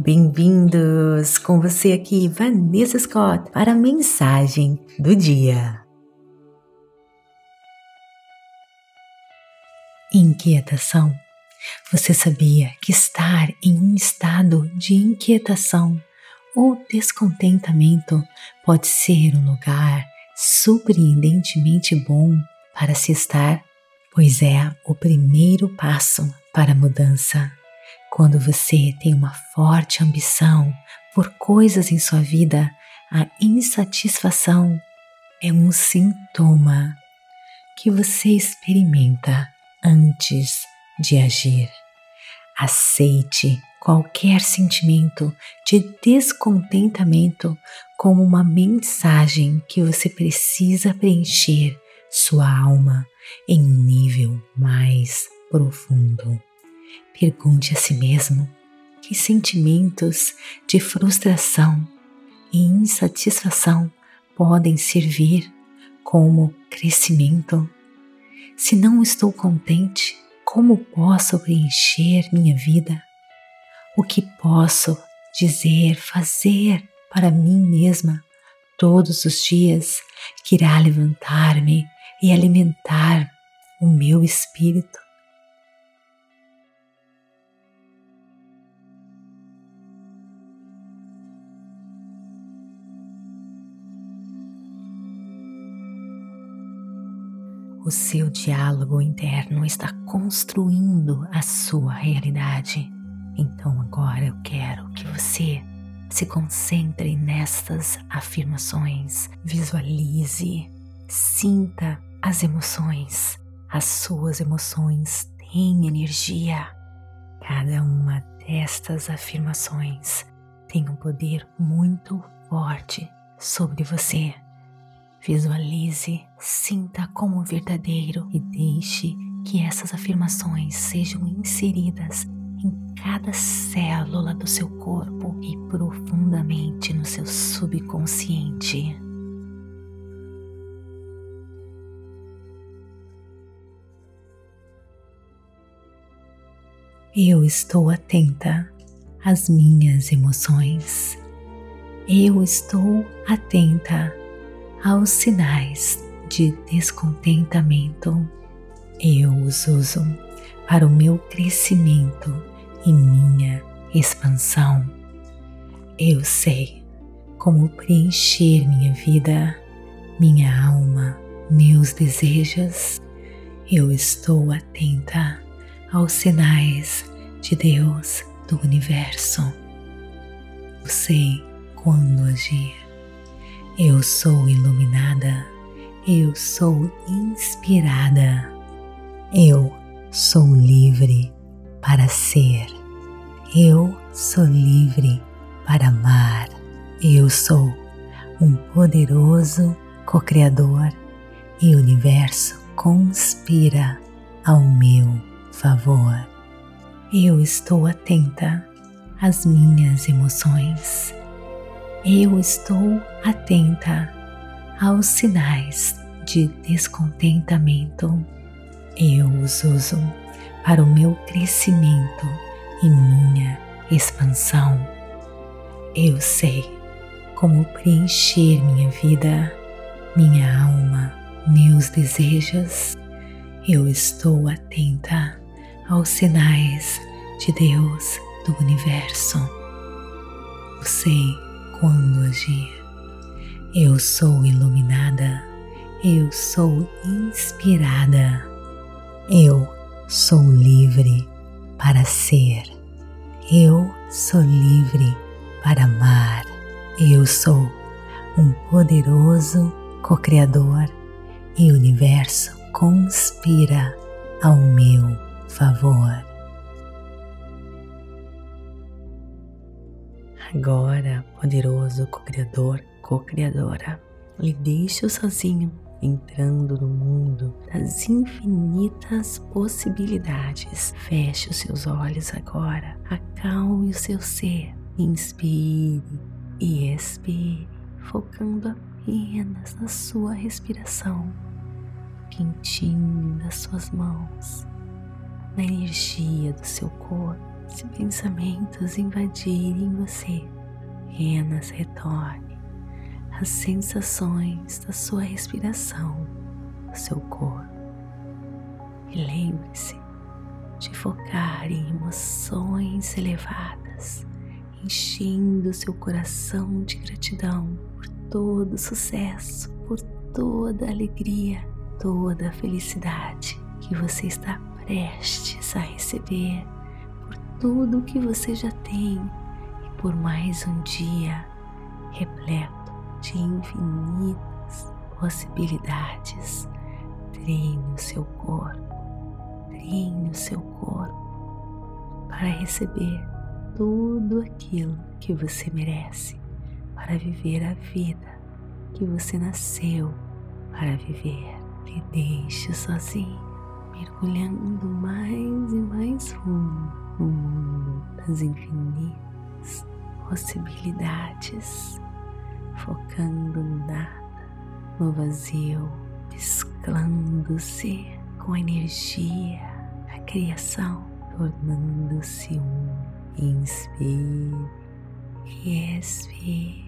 Bem-vindos com você aqui, Vanessa Scott, para a mensagem do dia. Inquietação. Você sabia que estar em um estado de inquietação ou descontentamento pode ser um lugar surpreendentemente bom para se estar? Pois é o primeiro passo para a mudança. Quando você tem uma forte ambição por coisas em sua vida, a insatisfação é um sintoma que você experimenta antes de agir. Aceite qualquer sentimento de descontentamento como uma mensagem que você precisa preencher sua alma em nível mais profundo. Pergunte a si mesmo que sentimentos de frustração e insatisfação podem servir como crescimento. Se não estou contente, como posso preencher minha vida? O que posso dizer, fazer para mim mesma todos os dias que irá levantar-me e alimentar o meu espírito? O seu diálogo interno está construindo a sua realidade. Então agora eu quero que você se concentre nestas afirmações, visualize, sinta as emoções. As suas emoções têm energia. Cada uma destas afirmações tem um poder muito forte sobre você. Visualize, sinta como verdadeiro e deixe que essas afirmações sejam inseridas em cada célula do seu corpo e profundamente no seu subconsciente. Eu estou atenta às minhas emoções. Eu estou atenta aos sinais de descontentamento. Eu os uso para o meu crescimento e minha expansão. Eu sei como preencher minha vida, minha alma, meus desejos. Eu estou atenta aos sinais de Deus do universo. Eu sei quando agir. Eu sou iluminada, eu sou inspirada, eu sou livre para ser, eu sou livre para amar, eu sou um poderoso co-criador e o universo conspira ao meu favor. Eu estou atenta às minhas emoções eu estou atenta aos sinais de descontentamento. Eu os uso para o meu crescimento e minha expansão. Eu sei como preencher minha vida, minha alma, meus desejos. Eu estou atenta aos sinais de Deus do universo. Eu sei quando agir. Eu sou iluminada, eu sou inspirada, eu sou livre para ser, eu sou livre para amar, eu sou um poderoso co-criador e o universo conspira ao meu favor. Agora, poderoso co-criador, co-criadora, lhe deixo sozinho, entrando no mundo das infinitas possibilidades. Feche os seus olhos agora, acalme o seu ser, inspire e expire, focando apenas na sua respiração, quentinho das suas mãos, na energia do seu corpo Se pensamentos invadirem você, apenas retorne às sensações da sua respiração, do seu corpo. E lembre-se de focar em emoções elevadas, enchendo seu coração de gratidão por todo o sucesso, por toda alegria, toda a felicidade que você está prestes a receber, tudo que você já tem e por mais um dia repleto de infinitas possibilidades. Treine o seu corpo, treine o seu corpo para receber tudo aquilo que você merece, para viver a vida que você nasceu para viver. Me deixe sozinho, mergulhando mais e mais fundo no mundo das infinitas possibilidades, focando no nada, no vazio, mesclando-se com a energia, a criação, tornando-se um. Inspire e expire.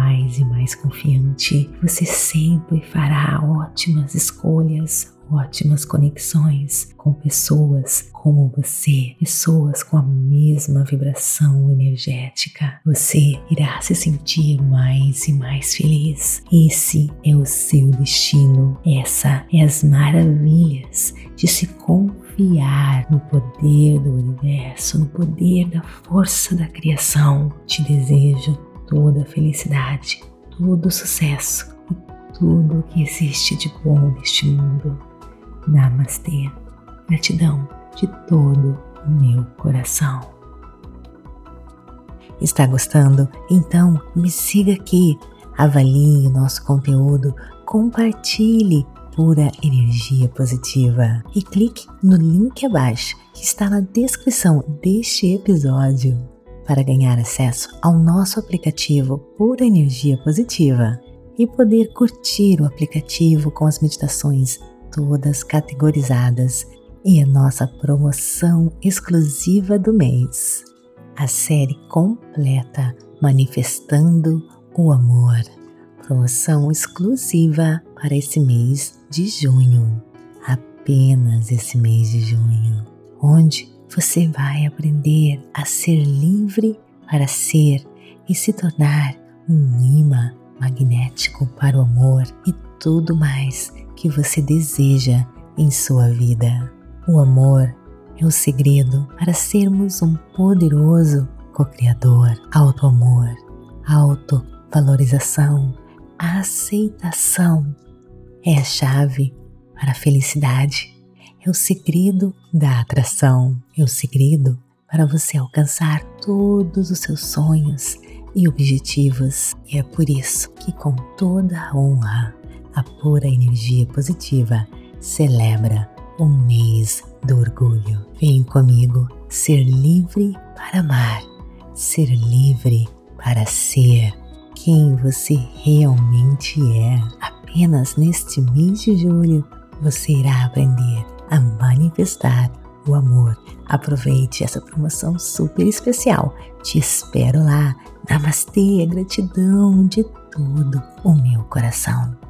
e mais confiante. Você sempre fará ótimas escolhas, ótimas conexões com pessoas como você, pessoas com a mesma vibração energética. Você irá se sentir mais e mais feliz. Esse é o seu destino. Essa é as maravilhas de se confiar no poder do universo, no poder da força da criação. Te desejo toda felicidade, todo o sucesso e tudo o que existe de bom neste mundo. Namastê. Gratidão de todo o meu coração. Está gostando? Então me siga aqui, avalie o nosso conteúdo, compartilhe pura energia positiva e clique no link abaixo que está na descrição deste episódio para ganhar acesso ao nosso aplicativo Pura Energia Positiva e poder curtir o aplicativo com as meditações todas categorizadas e a nossa promoção exclusiva do mês, a série completa Manifestando o Amor. Promoção exclusiva para esse mês de junho, apenas esse mês de junho, onde você vai aprender a ser livre para ser e se tornar um imã magnético para o amor e tudo mais que você deseja em sua vida. O amor é o segredo para sermos um poderoso co-criador. Auto-amor, auto-valorização, aceitação é a chave para a felicidade. É o segredo da atração. É o segredo para você alcançar todos os seus sonhos e objetivos. E é por isso que, com toda a honra, a pura energia positiva celebra o mês do orgulho. Vem comigo ser livre para amar, ser livre para ser quem você realmente é. Apenas neste mês de julho você irá aprender manifestar o amor. Aproveite essa promoção super especial. Te espero lá. Namastê, gratidão de todo o meu coração.